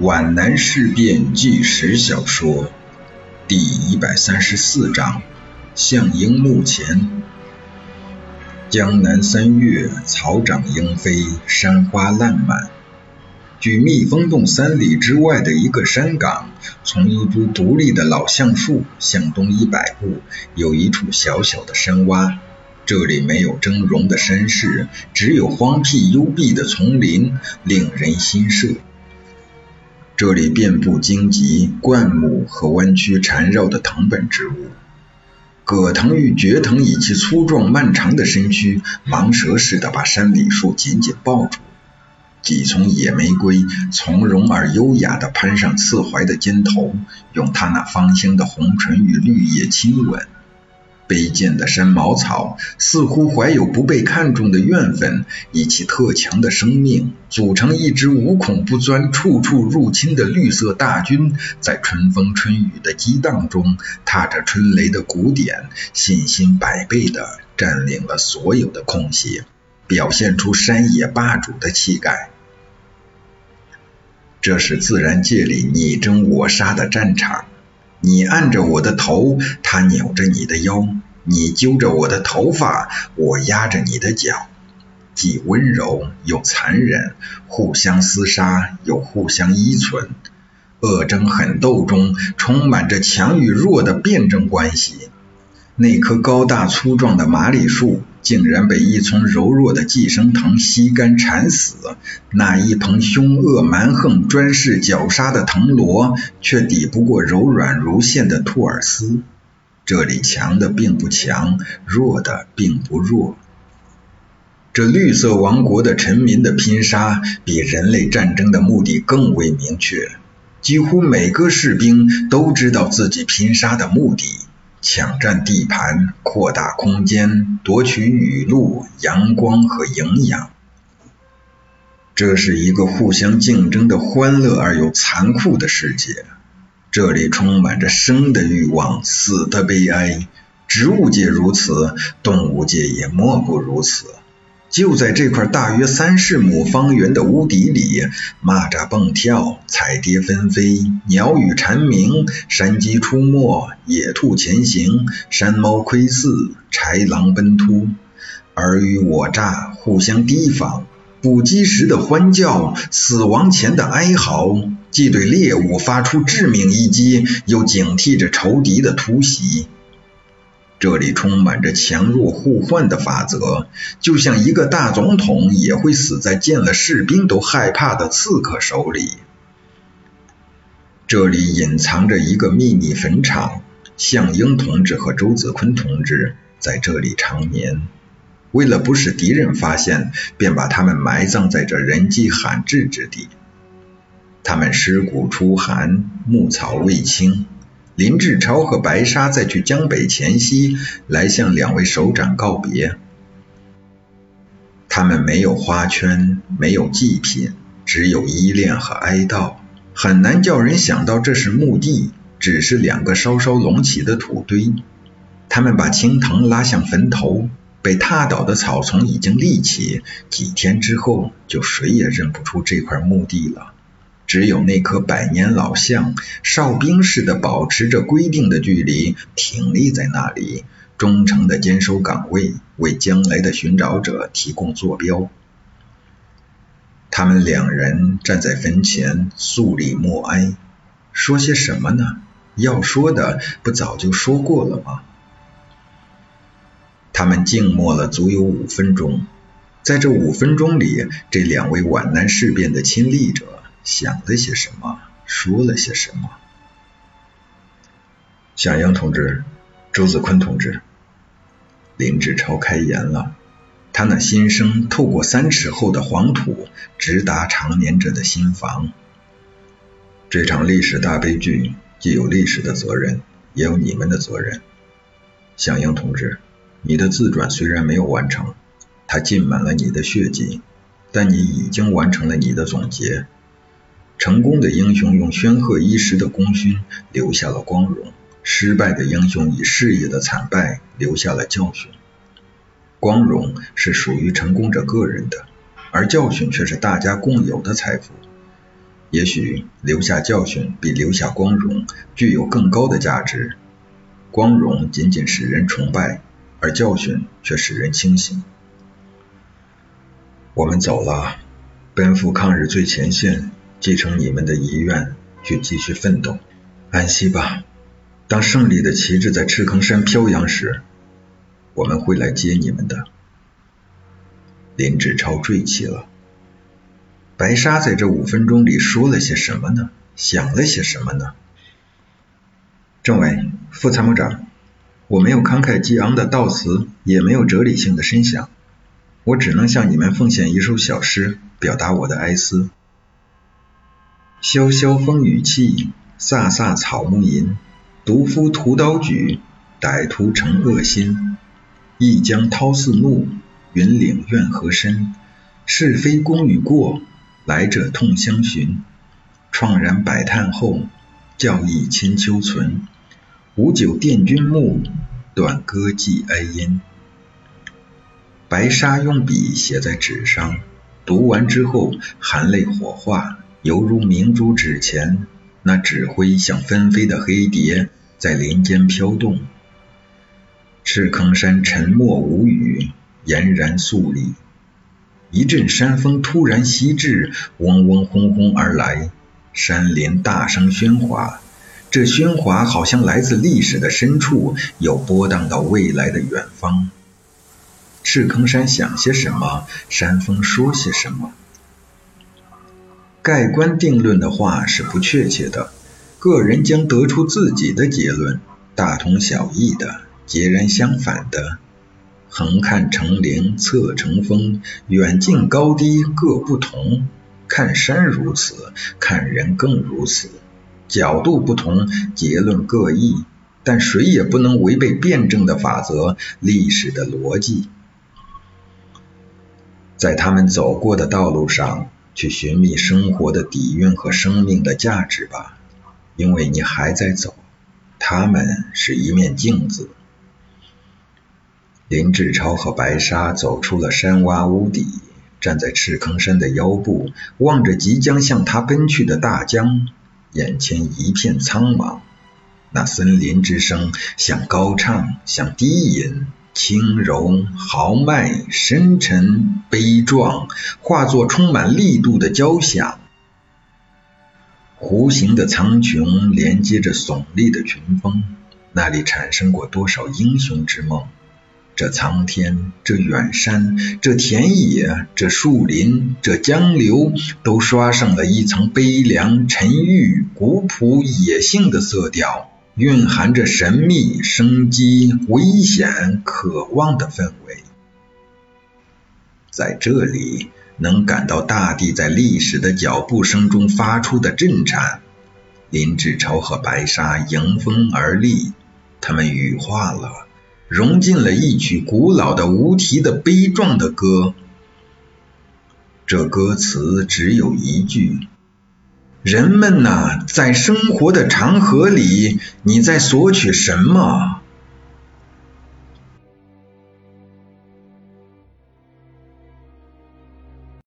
皖南事变纪实小说第一百三十四章：项英墓前。江南三月，草长莺飞，山花烂漫。距蜜蜂洞三里之外的一个山岗，从一株独立的老橡树向东一百步，有一处小小的山洼。这里没有峥嵘的山势，只有荒僻幽闭的丛林，令人心 sợ。这里遍布荆棘、灌木和弯曲缠绕的藤本植物，葛藤与蕨藤以其粗壮漫长的身躯，蟒蛇似的把山里树紧紧抱住。几丛野玫瑰从容而优雅地攀上刺槐的肩头，用它那芳香的红唇与绿叶亲吻。卑贱的山毛草似乎怀有不被看重的怨愤，以其特强的生命组成一支无孔不钻、处处入侵的绿色大军，在春风春雨的激荡中，踏着春雷的鼓点，信心百倍地占领了所有的空隙，表现出山野霸主的气概。这是自然界里你争我杀的战场。你按着我的头，他扭着你的腰；你揪着我的头发，我压着你的脚。既温柔又残忍，互相厮杀又互相依存，恶争狠斗中充满着强与弱的辩证关系。那棵高大粗壮的麻栗树，竟然被一丛柔弱的寄生藤吸干缠死；那一蓬凶恶蛮横、专事绞杀的藤萝，却抵不过柔软如线的兔耳丝。这里强的并不强，弱的并不弱。这绿色王国的臣民的拼杀，比人类战争的目的更为明确。几乎每个士兵都知道自己拼杀的目的。抢占地盘，扩大空间，夺取雨露、阳光和营养。这是一个互相竞争的欢乐而又残酷的世界。这里充满着生的欲望，死的悲哀。植物界如此，动物界也莫不如此。就在这块大约三十亩方圆的屋底里，蚂蚱蹦跳，彩蝶纷飞，鸟语蝉鸣，山鸡出没，野兔前行，山猫窥伺，豺狼奔突，尔虞我诈，互相提防。捕鸡时的欢叫，死亡前的哀嚎，既对猎物发出致命一击，又警惕着仇敌的突袭。这里充满着强弱互换的法则，就像一个大总统也会死在见了士兵都害怕的刺客手里。这里隐藏着一个秘密坟场，项英同志和周子坤同志在这里长眠。为了不使敌人发现，便把他们埋葬在这人迹罕至之地。他们尸骨初寒，牧草未青。林志超和白沙在去江北前夕，来向两位首长告别。他们没有花圈，没有祭品，只有依恋和哀悼，很难叫人想到这是墓地，只是两个稍稍隆起的土堆。他们把青藤拉向坟头，被踏倒的草丛已经立起，几天之后，就谁也认不出这块墓地了。只有那棵百年老橡，哨兵似的保持着规定的距离，挺立在那里，忠诚的坚守岗位，为将来的寻找者提供坐标。他们两人站在坟前，肃立默哀，说些什么呢？要说的不早就说过了吗？他们静默了足有五分钟，在这五分钟里，这两位皖南事变的亲历者。想了些什么，说了些什么？向阳同志，周子坤同志，林志超开言了，他那心声透过三尺厚的黄土，直达长眠者的心房。这场历史大悲剧，既有历史的责任，也有你们的责任。向阳同志，你的自传虽然没有完成，它浸满了你的血迹，但你已经完成了你的总结。成功的英雄用煊赫一时的功勋留下了光荣，失败的英雄以事业的惨败留下了教训。光荣是属于成功者个人的，而教训却是大家共有的财富。也许留下教训比留下光荣具有更高的价值。光荣仅仅使人崇拜，而教训却使人清醒。我们走了，奔赴抗日最前线，继承你们的遗愿，去继续奋斗。安息吧，当胜利的旗帜在赤坑山飘扬时，我们会来接你们的。林志超坠气了。白沙在这五分钟里说了些什么呢？想了些什么呢？政委、副参谋长，我没有慷慨激昂的悼词，也没有哲理性的深想，我只能向你们奉献一首小诗，表达我的哀思。萧萧风雨起，飒飒草木吟。毒夫屠刀举，歹徒成恶心。一江涛似怒，云岭怨何深？是非功与过。来者痛相寻，怆然百叹后，教义千秋存。五九殿君墓，短歌寄哀音。白沙用笔写在纸上，读完之后，含泪火化，犹如明珠纸钱。那纸灰像纷飞的黑蝶，在林间飘动。赤坑山沉默无语，俨然肃立。一阵山风突然袭至，嗡嗡轰轰而来，山林大声喧哗。这喧哗好像来自历史的深处，又波荡到未来的远方。赤坑山想些什么？山风说些什么？盖棺定论的话是不确切的，个人将得出自己的结论，大同小异的，截然相反的。横看成岭侧成峰，远近高低各不同。看山如此，看人更如此。角度不同，结论各异，但谁也不能违背辩证的法则、历史的逻辑。在他们走过的道路上，去寻觅生活的底蕴和生命的价值吧，因为你还在走。他们是一面镜子。林志超和白沙走出了山洼屋底，站在赤坑山的腰部，望着即将向他奔去的大江，眼前一片苍茫。那森林之声，像高唱，像低吟，轻柔、豪迈、深沉、悲壮，化作充满力度的交响。弧形的苍穹连接着耸立的群峰，那里产生过多少英雄之梦？这苍天，这远山，这田野，这树林，这江流，都刷上了一层悲凉、沉郁、古朴、野性的色调，蕴含着神秘、生机、危险、渴望的氛围。在这里，能感到大地在历史的脚步声中发出的震颤。林志超和白沙迎风而立，他们羽化了。融进了一曲古老的、无题的、悲壮的歌。这歌词只有一句：人们呐，在生活的长河里，你在索取什么？